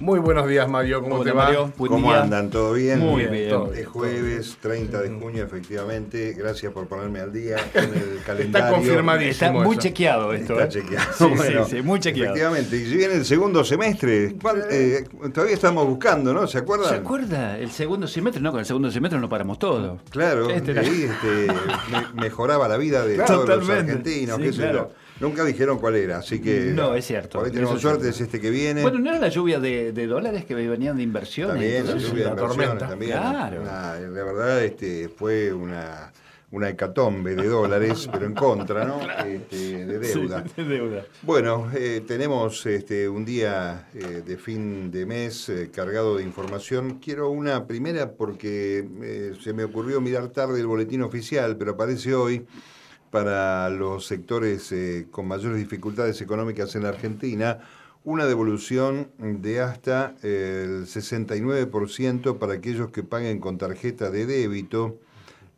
Muy buenos días, Mario. ¿Cómo, te va? ¿Cómo andan? ¿Todo bien? Muy bien. Es jueves 30 de junio, efectivamente. Gracias por ponerme al día con el calendario. Está confirmadísimo. Está muy eso. chequeado esto. Está ¿eh? chequeado. Sí, Bueno, sí, sí, muy chequeado. Efectivamente. Y si viene el segundo semestre, ¿cuál- eh, todavía estamos buscando, ¿no? ¿Se acuerdan? ¿Se acuerda? El segundo semestre, no, con el segundo semestre no paramos todo. Claro, Este ahí este, me- mejoraba la vida de Claro, todos los argentinos, Sí, qué sé claro. yo. Nunca dijeron cuál era, así que. No, es cierto. Por ahí tenemos suerte, cierto. es este que viene. Bueno, ¿no era la lluvia de, de dólares que venían de inversiones? También, la lluvia de inversiones también. Claro. Una- la verdad, este, fue una, una hecatombe de dólares, pero en contra, ¿no? Este, de deuda. Sí, de deuda. Bueno, eh, tenemos este, un día eh, de fin de mes eh, cargado de información. Quiero una primera porque eh, se me ocurrió mirar tarde el boletín oficial, pero aparece hoy para los sectores eh, con mayores dificultades económicas en la Argentina una devolución de hasta eh, el 69% para aquellos que paguen con tarjeta de débito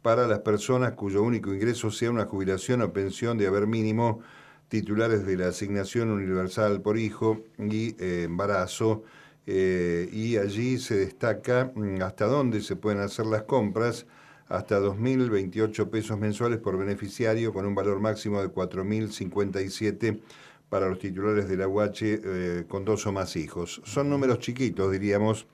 para las personas cuyo único ingreso sea una jubilación o pensión de haber mínimo titulares de la asignación universal por hijo y eh, embarazo. y allí se destaca mm, hasta dónde se pueden hacer las compras, hasta 2.028 pesos mensuales por beneficiario, con un valor máximo de 4.057 para los titulares de la UH eh, con dos o más hijos. Son números chiquitos, diríamos,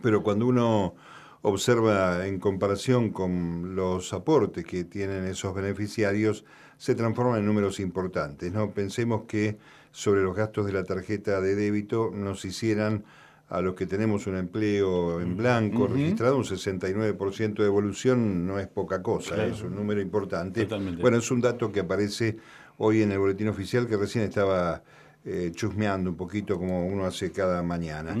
pero cuando uno observa en comparación con los aportes que tienen esos beneficiarios, se transforman en números importantes. ¿no? Pensemos que sobre los gastos de la tarjeta de débito nos hicieran a los que tenemos un empleo en blanco registrado un 69% de evolución no es poca cosa, Claro. es un número importante. Totalmente. Bueno, es un dato que aparece hoy en el boletín oficial que recién estaba eh, chusmeando un poquito como uno hace cada mañana.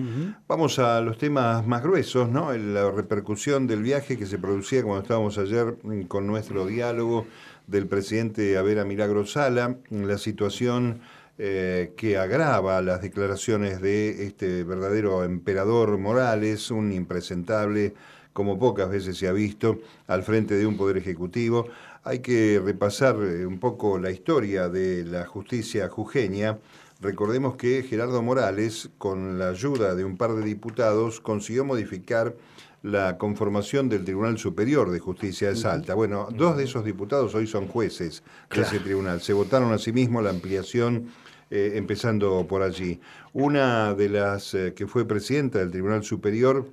Vamos a los temas más gruesos, ¿no? La repercusión del viaje que se producía cuando estábamos ayer mm, con nuestro diálogo del presidente Avera Milagro Sala, la situación eh, que agrava las declaraciones de este verdadero emperador Morales, un impresentable como pocas veces se ha visto al frente de un poder ejecutivo. Hay que repasar eh, un poco la historia de la justicia jujeña. Recordemos que Gerardo Morales, con la ayuda de un par de diputados, consiguió modificar la conformación del Tribunal Superior de Justicia de Salta. Bueno, dos de esos diputados hoy son jueces de ese tribunal. Se votaron a sí mismo la ampliación, eh, empezando por allí. Una de las eh, que fue presidenta del Tribunal Superior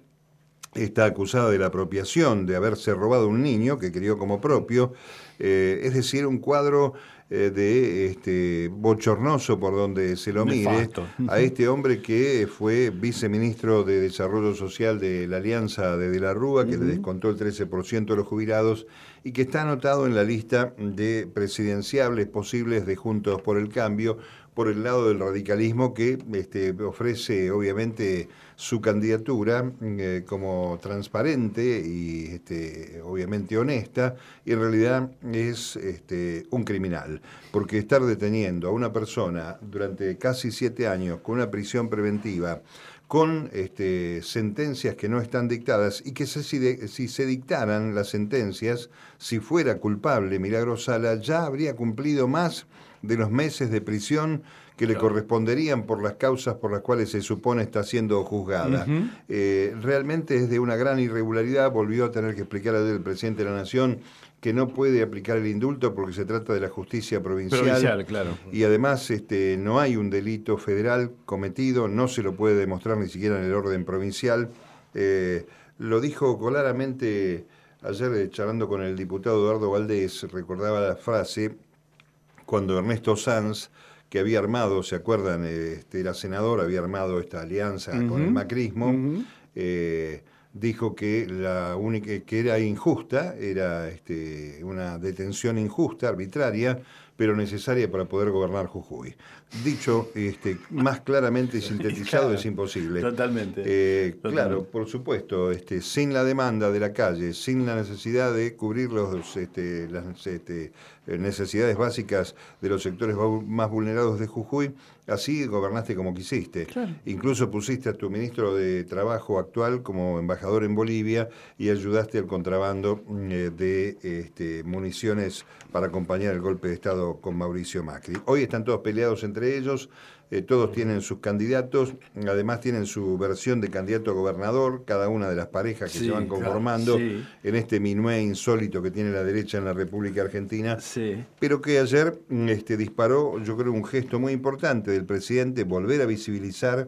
está acusada de la apropiación, de haberse robado un niño que crió como propio, eh, es decir, un cuadro de este bochornoso por donde se lo mire Nefasto. a este hombre que fue viceministro de Desarrollo Social de la Alianza de De la Rúa, que le descontó el 13% de los jubilados y que está anotado en la lista de presidenciables posibles de Juntos por el Cambio por el lado del radicalismo que este, ofrece obviamente su candidatura eh, como transparente y este, obviamente honesta y en realidad es este, un criminal. Porque estar deteniendo a una persona durante casi siete años con una prisión preventiva con este, sentencias que no están dictadas y que se- si se dictaran las sentencias, si fuera culpable Milagro Sala, ya habría cumplido más de los meses de prisión que le corresponderían por las causas por las cuales se supone está siendo juzgada. Eh, realmente es de una gran irregularidad, volvió a tener que explicar el presidente de la Nación que no puede aplicar el indulto porque se trata de la justicia provincial. Provincial, claro. Y además este, no hay un delito federal cometido, no se lo puede demostrar ni siquiera en el orden provincial. Eh, lo dijo claramente ayer eh, charlando con el diputado Eduardo Valdés, recordaba la frase cuando Ernesto Sanz, que había armado, ¿se acuerdan? Este, era senador, había armado esta alianza con el macrismo, eh, dijo que la única que era injusta, era este, una detención injusta, arbitraria, pero necesaria para poder gobernar Jujuy. Dicho este, más claramente y sintetizado Claro, es imposible. totalmente, Eh, totalmente. Claro, por supuesto, este, sin la demanda de la calle, sin la necesidad de cubrir los, este, las este, eh, necesidades básicas de los sectores más vulnerados de Jujuy, así gobernaste como quisiste. Incluso pusiste a tu ministro de Trabajo actual como embajador embajador en Bolivia y ayudaste al contrabando eh, de este, municiones para acompañar el golpe de Estado con Mauricio Macri. Hoy están todos peleados entre ellos, eh, todos tienen sus candidatos, además tienen su versión de candidato a gobernador, cada una de las parejas que se van conformando en este minué insólito que tiene la derecha en la República Argentina, pero que ayer este, disparó, yo creo, un gesto muy importante del presidente, volver a visibilizar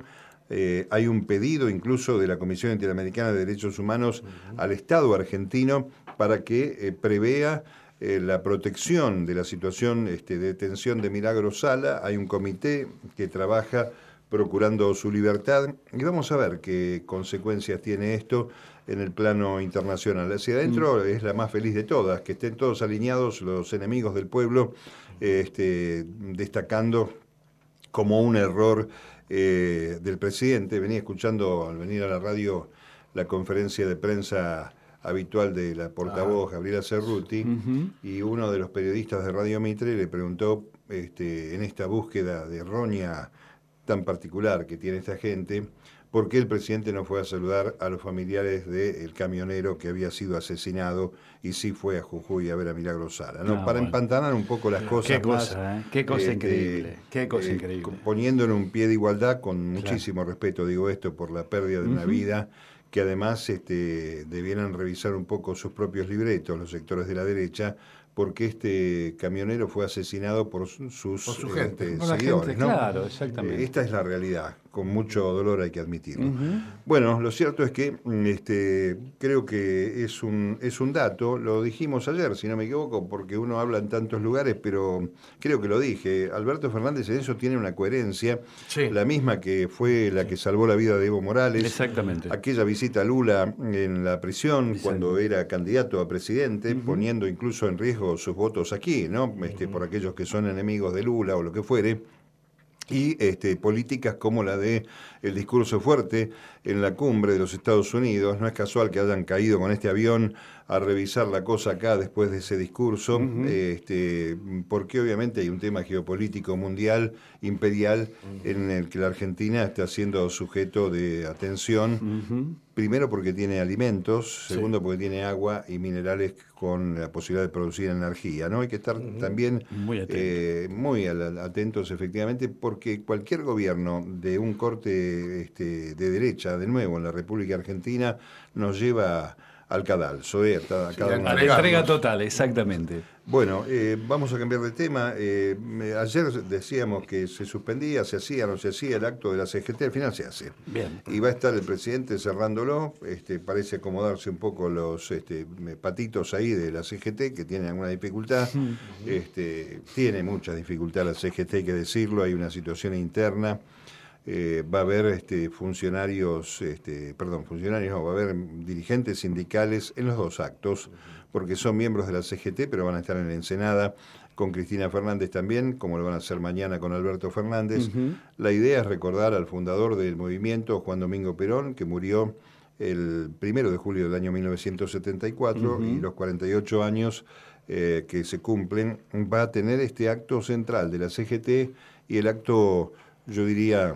eh, hay un pedido incluso de la Comisión Interamericana de Derechos Humanos al Estado argentino para que eh, prevea eh, la protección de la situación este, de detención de Milagro Sala. Hay un comité que trabaja procurando su libertad y vamos a ver qué consecuencias tiene esto en el plano internacional. Hacia adentro mm. es la más feliz de todas, que estén todos alineados los enemigos del pueblo, este, destacando como un error eh, del presidente. Venía escuchando al venir a la radio la conferencia de prensa habitual de la portavoz ah. Gabriela Cerruti, y uno de los periodistas de Radio Mitre le preguntó este, en esta búsqueda de roña tan particular que tiene esta gente, por qué el presidente no fue a saludar a los familiares del camionero que había sido asesinado y sí fue a Jujuy a ver a Milagro Sala, ¿no? Para empantanar un poco las cosas qué cosa, ¿eh? Qué cosa increíble, qué cosa eh, increíble. Poniendo en un pie de igualdad, con muchísimo respeto digo esto, por la pérdida de una vida que además este, debieran revisar un poco sus propios libretos, los sectores de la derecha, porque este camionero fue asesinado por sus su gente, este, seguidores. Claro, exactamente. Esta es la realidad con mucho dolor hay que admitirlo. Bueno, lo cierto es que mm, este, creo que es un, es un dato, lo dijimos ayer, si no me equivoco, porque uno habla en tantos lugares, pero creo que lo dije. Alberto Fernández en eso tiene una coherencia, la misma que fue la que salvó la vida de Evo Morales. Exactamente. Aquella visita a Lula en la prisión cuando era candidato a presidente, poniendo incluso en riesgo sus votos aquí, ¿no? Este, por aquellos que son enemigos de Lula o lo que fuere y este, políticas como la de el discurso fuerte en la cumbre de los Estados Unidos. No es casual que hayan caído con este avión a revisar la cosa acá después de ese discurso, este, porque obviamente hay un tema geopolítico mundial, imperial, en el que la Argentina está siendo sujeto de atención. Primero porque tiene alimentos, segundo porque tiene agua y minerales con la posibilidad de producir energía. ¿no? Hay que estar también muy, eh, muy atentos, efectivamente, porque cualquier gobierno de un corte este, de derecha, de nuevo en la República Argentina, nos lleva al cadalso, eh, a cada La entrega total, exactamente. Bueno, eh, vamos a cambiar de tema. Eh, ayer decíamos que se suspendía, se hacía, no se hacía el acto de la CGT, al final se hace. Bien. Y va a estar el presidente cerrándolo, este, parece acomodarse un poco los este, patitos ahí de la CGT, que tiene alguna dificultad. este, tiene mucha dificultad la CGT, hay que decirlo, hay una situación interna. Eh, va a haber este, funcionarios, este, perdón, funcionarios, no, va a haber dirigentes sindicales en los dos actos, porque son miembros de la CGT, pero van a estar en la Ensenada con Cristina Fernández también, como lo van a hacer mañana con Alberto Fernández. La idea es recordar al fundador del movimiento, Juan Domingo Perón, que murió el primero de julio del año 1974 y los 48 años eh, que se cumplen, va a tener este acto central de la CGT y el acto, yo diría,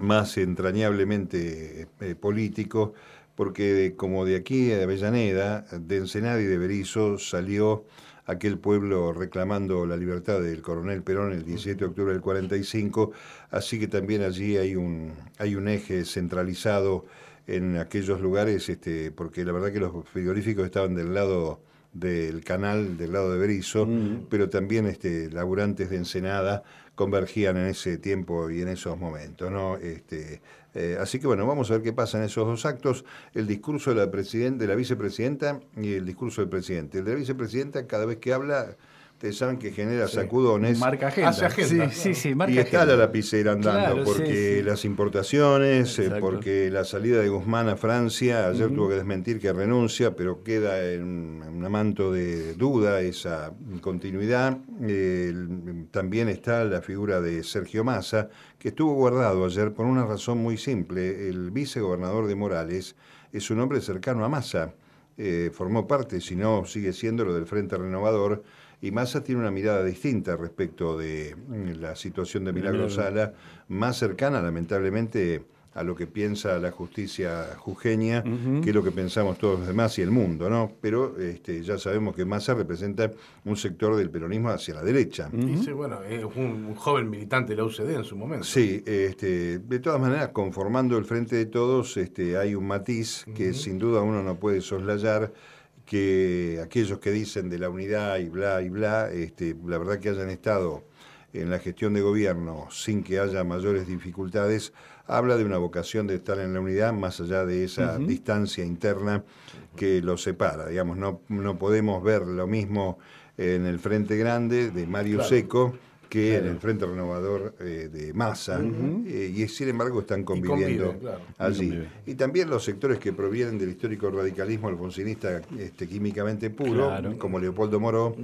más entrañablemente eh, político, porque como de aquí de Avellaneda, de Ensenada y de Berizo salió aquel pueblo reclamando la libertad del coronel Perón el 17 de octubre del 45, así que también allí hay un, hay un eje centralizado en aquellos lugares, este, porque la verdad que los frigoríficos estaban del lado del canal, del lado de Berizo, pero también este, laburantes de Ensenada convergían en ese tiempo y en esos momentos. ¿no? Este, eh, así que bueno, vamos a ver qué pasa en esos dos actos. El discurso de la, de la vicepresidenta y el discurso del presidente. El de la vicepresidenta, cada vez que habla ustedes saben que genera sacudones. Marca agenda. agenda. Sí, sí, sí, marca y está la lapicera andando, porque las importaciones, eh, porque la salida de Guzmán a Francia, ayer tuvo que desmentir que renuncia, pero queda en un manto de duda esa continuidad. también está la figura de Sergio Massa, que estuvo guardado ayer por una razón muy simple. El vicegobernador de Morales es un hombre cercano a Massa. Eh, formó parte, si no sigue siendo lo del Frente Renovador, y Massa tiene una mirada distinta respecto de mm, la situación de Milagro Sala, más cercana, lamentablemente, a lo que piensa la justicia jujeña, que es lo que pensamos todos los demás y el mundo, ¿no? Pero este, ya sabemos que Massa representa un sector del peronismo hacia la derecha. sí, bueno, es un, joven militante de la UCD en su momento. Sí, este, de todas maneras, conformando el Frente de Todos, este, hay un matiz que sin duda uno no puede soslayar, que aquellos que dicen de la unidad y bla y bla, este, la verdad que hayan estado en la gestión de gobierno sin que haya mayores dificultades, habla de una vocación de estar en la unidad más allá de esa distancia interna que los separa. Digamos, no, no podemos ver lo mismo en el Frente Grande de Mario Seco que en el Frente Renovador eh, de Massa, eh, y sin embargo están conviviendo allí. Y también los sectores que provienen del histórico radicalismo alfonsinista este, químicamente puro, como Leopoldo Moró,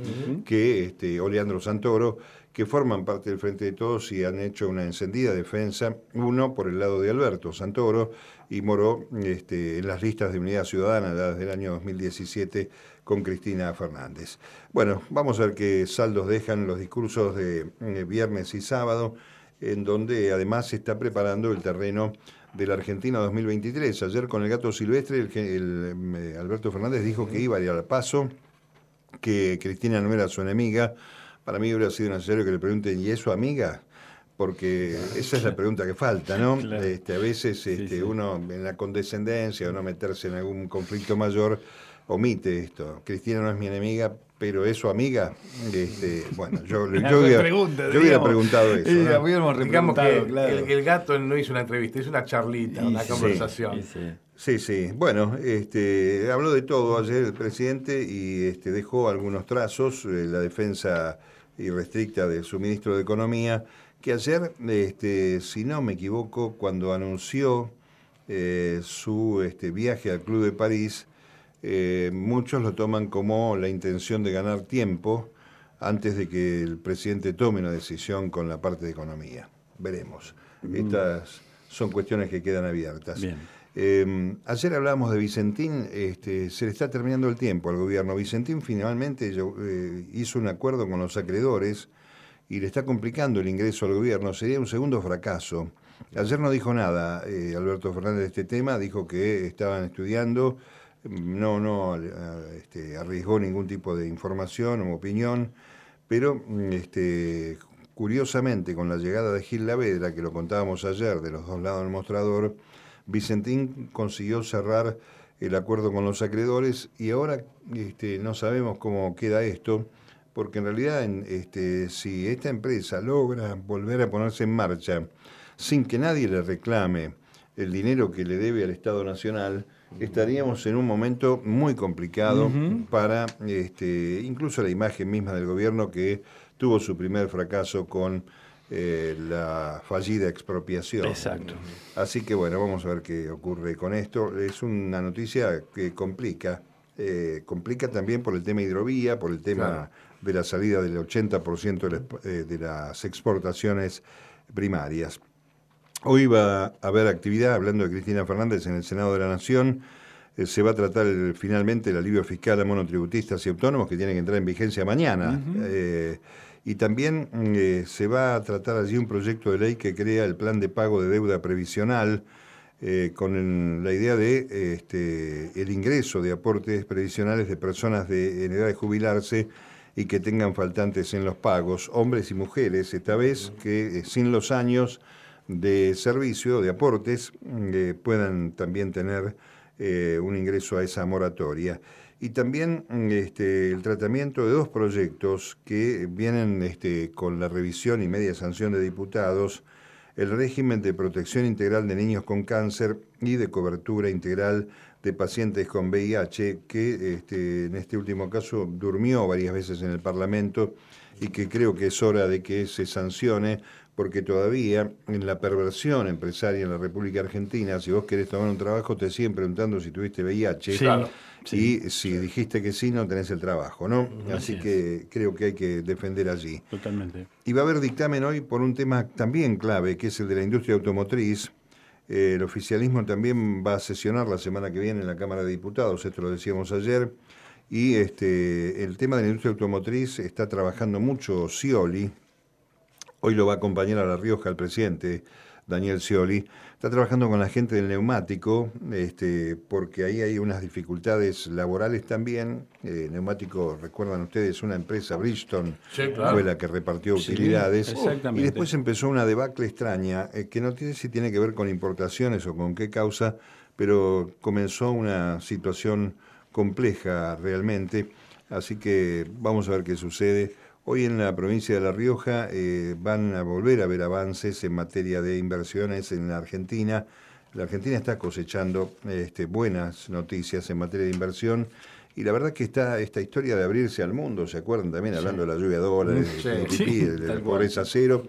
que este, Oleandro Santoro, que forman parte del Frente de Todos y han hecho una encendida defensa, uno por el lado de Alberto Santoro y Moró este, en las listas de Unidad Ciudadana desde el año 2017 con Cristina Fernández. Bueno, vamos a ver qué saldos dejan los discursos de eh, viernes y sábado, en donde además se está preparando el terreno de la Argentina 2023. Ayer con el gato silvestre, el, eh, Alberto Fernández dijo que iba a ir al paso, que Cristina no era su enemiga, para mí hubiera sido necesario que le pregunten, ¿y es su amiga? Porque esa es la pregunta que falta, ¿no? Este, a veces este, uno en la condescendencia o no meterse en algún conflicto mayor omite esto. Cristina no es mi enemiga, pero es su amiga. Este, bueno, yo, yo, hubiera, yo hubiera, preguntado eso. Digamos que el, gato no hizo una entrevista, hizo una charlita, una conversación. Sí, sí. Bueno, este, habló de todo ayer el presidente y este, dejó algunos trazos, eh, la defensa irrestricta de su ministro de Economía, que ayer, este, si no me equivoco, cuando anunció eh, su este, viaje al Club de París, eh, muchos lo toman como la intención de ganar tiempo antes de que el presidente tome una decisión con la parte de economía. Veremos. Mm. Estas son cuestiones que quedan abiertas. Eh, ayer hablamos de Vicentín, este, se le está terminando el tiempo al gobierno. Vicentín finalmente eh, hizo un acuerdo con los acreedores y le está complicando el ingreso al gobierno. Sería un segundo fracaso. Ayer no dijo nada Alberto Fernández de este tema, dijo que estaban estudiando no, no este, arriesgó ningún tipo de información o opinión, pero este, curiosamente con la llegada de Gil Lavedra, que lo contábamos ayer de los dos lados del mostrador, Vicentín consiguió cerrar el acuerdo con los acreedores y ahora este, no sabemos cómo queda esto, porque en realidad si esta empresa logra volver a ponerse en marcha sin que nadie le reclame el dinero que le debe al Estado Nacional, estaríamos en un momento muy complicado para este, incluso la imagen misma del gobierno que tuvo su primer fracaso con eh, la fallida expropiación. Exacto. Así que bueno, vamos a ver qué ocurre con esto. Es una noticia que complica, eh, complica también por el tema hidrovía, por el tema de la salida del 80% de, eh, de las exportaciones primarias. Hoy va a haber actividad, hablando de Cristina Fernández, en el Senado de la Nación. Eh, se va a tratar finalmente el alivio fiscal a monotributistas y autónomos que tiene que entrar en vigencia mañana. Eh, y también eh, se va a tratar allí un proyecto de ley que crea el plan de pago de deuda previsional con la idea de este, el ingreso de aportes previsionales de personas de, en edad de jubilarse y que tengan faltantes en los pagos, hombres y mujeres, esta vez que sin los años de servicio, de aportes, eh, puedan también tener eh, un ingreso a esa moratoria. Y también este, el tratamiento de dos proyectos que vienen este, con la revisión y media sanción de diputados, el régimen de protección integral de niños con cáncer y de cobertura integral de pacientes con VIH, que este, en este último caso durmió varias veces en el Parlamento y que creo que es hora de que se sancione porque todavía en la perversión empresaria en la República Argentina, si vos querés tomar un trabajo, te siguen preguntando si tuviste VIH. y si dijiste que sí, no tenés el trabajo, ¿no? Así, que creo que hay que defender allí. Totalmente. Y va a haber dictamen hoy por un tema también clave, que es el de la industria automotriz. Eh, el oficialismo también va a sesionar la semana que viene en la Cámara de Diputados, esto lo decíamos ayer. Y este, el tema de la industria automotriz está trabajando mucho Scioli, Hoy lo va a acompañar a La Rioja el presidente Daniel Scioli, está trabajando con la gente del neumático, este, porque ahí hay unas dificultades laborales también. Eh, neumático, recuerdan ustedes, una empresa, Bridgestone, fue la que repartió utilidades. y después empezó una debacle extraña, eh, que no tiene si tiene que ver con importaciones o con qué causa, pero comenzó una situación compleja realmente. Así que vamos a ver qué sucede. Hoy en la provincia de La Rioja eh, van a volver a ver avances en materia de inversiones en la Argentina. La Argentina está cosechando este, buenas noticias en materia de inversión. Y la verdad que está esta historia de abrirse al mundo, ¿se acuerdan también? Hablando de la lluvia de dólares, de, la pobreza cero.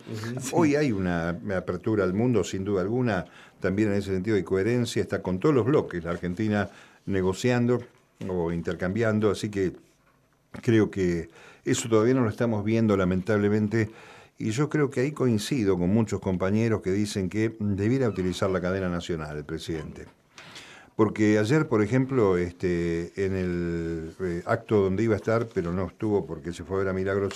Hoy hay una apertura al mundo, sin duda alguna, también en ese sentido de coherencia, está con todos los bloques, la Argentina negociando o intercambiando, así que creo que eso todavía no lo estamos viendo, lamentablemente. Y yo creo que ahí coincido con muchos compañeros que dicen que debiera utilizar la cadena nacional el presidente. Porque ayer, por ejemplo, este, en el eh, acto donde iba a estar, pero no estuvo porque se fue a ver a Milagro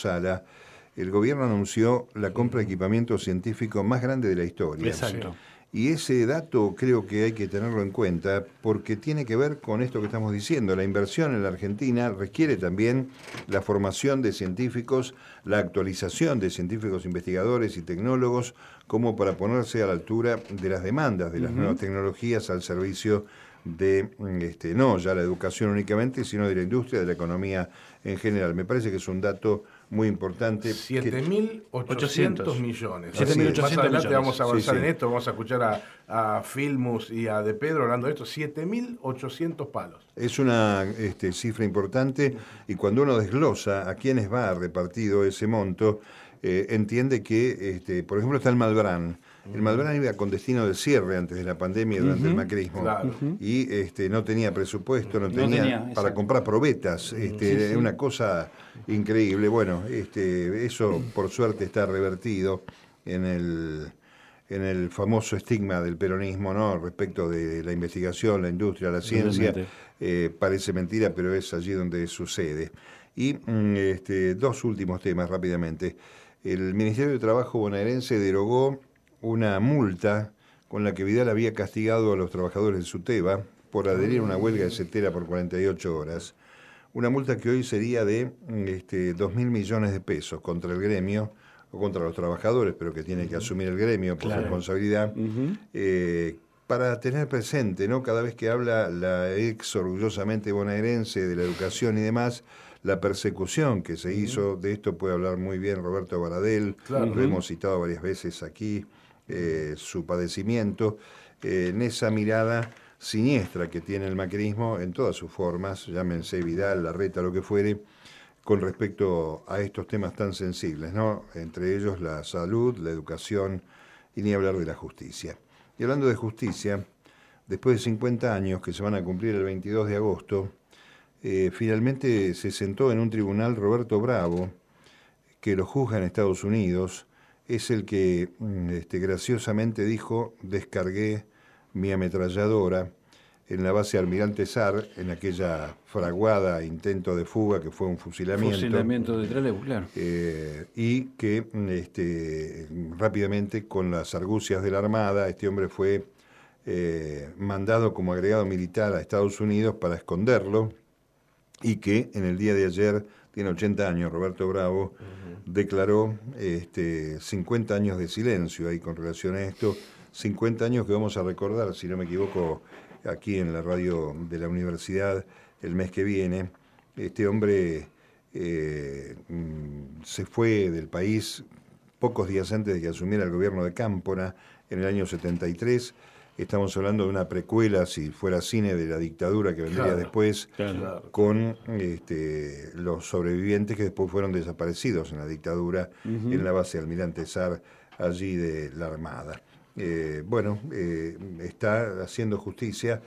el gobierno anunció la compra de equipamiento científico más grande de la historia. Exacto. Y ese dato creo que hay que tenerlo en cuenta porque tiene que ver con esto que estamos diciendo. La inversión en la Argentina requiere también la formación de científicos, la actualización de científicos investigadores y tecnólogos como para ponerse a la altura de las demandas de las nuevas tecnologías al servicio de este, no ya la educación únicamente, sino de la industria, de la economía en general. Me parece que es un dato muy importante. 7.800 millones. 7.800 Más adelante vamos a avanzar en esto, vamos a escuchar a, a, Filmus y a De Pedro hablando de esto. 7.800 palos. Es una este, cifra importante y cuando uno desglosa a quiénes va repartido ese monto, eh, entiende que, este, por ejemplo, está el Malbrán. El Malbrán iba con destino de cierre antes de la pandemia, durante el macrismo. Y este, no tenía presupuesto, no, tenía, para comprar probetas. Este, Una cosa increíble. Bueno, este, eso por suerte está revertido en el, en el famoso estigma del peronismo, ¿no? Respecto de la investigación, la industria, la ciencia. Eh, parece mentira, pero es allí donde sucede. Y mm, este, dos últimos temas rápidamente. El Ministerio de Trabajo bonaerense derogó una multa con la que Vidal había castigado a los trabajadores de Suteba por adherir a una huelga de setera por 48 horas. Una multa que hoy sería de este, 2 mil millones de pesos contra el gremio o contra los trabajadores, pero que tiene que asumir el gremio por responsabilidad. Eh, para tener presente, ¿no? Cada vez que habla la ex orgullosamente bonaerense de la educación y demás, la persecución que se hizo, de esto puede hablar muy bien Roberto Baradel, lo hemos citado varias veces aquí, eh, su padecimiento, eh, en esa mirada siniestra que tiene el macrismo en todas sus formas, llámense Vidal, Larreta, lo que fuere, con respecto a estos temas tan sensibles, ¿no? entre ellos la salud, la educación y ni hablar de la justicia. Y hablando de justicia, después de 50 años que se van a cumplir el 22 de agosto, eh, finalmente se sentó en un tribunal Roberto Bravo, que lo juzga en Estados Unidos, es el que mm, este, graciosamente dijo, descargué mi ametralladora en la base Almirante Sar, en aquella fraguada intento de fuga que fue un fusilamiento. Fusilamiento de Trelew, claro. Eh, y que mm, este, rápidamente, con las argucias de la Armada, este hombre fue eh, mandado como agregado militar a Estados Unidos para esconderlo y que en el día de ayer, tiene 80 años, Roberto Bravo, declaró este, 50 años de silencio ahí con relación a esto, 50 años que vamos a recordar, si no me equivoco, aquí en la radio de la universidad el mes que viene. Este hombre eh, mm, se fue del país pocos días antes de que asumiera el gobierno de Cámpora en el año 73 Estamos hablando de una precuela, si fuera cine, de la dictadura que vendría después, con este, los sobrevivientes que después fueron desaparecidos en la dictadura, en la base Almirante Sar, allí de la Armada. Eh, bueno, eh, está haciendo justicia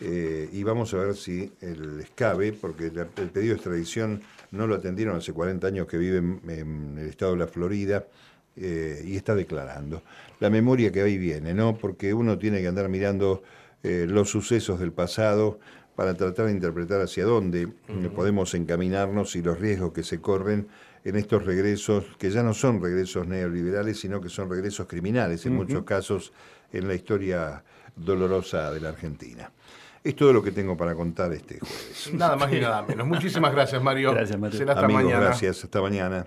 eh, y vamos a ver si el escabe, porque el pedido de extradición no lo atendieron hace 40 años que vive en el estado de la Florida eh, y está declarando. La memoria que ahí viene, ¿no? Porque uno tiene que andar mirando eh, los sucesos del pasado para tratar de interpretar hacia dónde podemos encaminarnos y los riesgos que se corren en estos regresos, que ya no son regresos neoliberales, sino que son regresos criminales, en muchos casos en la historia dolorosa de la Argentina. Es todo lo que tengo para contar este jueves. Nada más ni nada menos. Muchísimas gracias, Mario. Gracias, Mario. Será hasta mañana. Gracias, hasta mañana.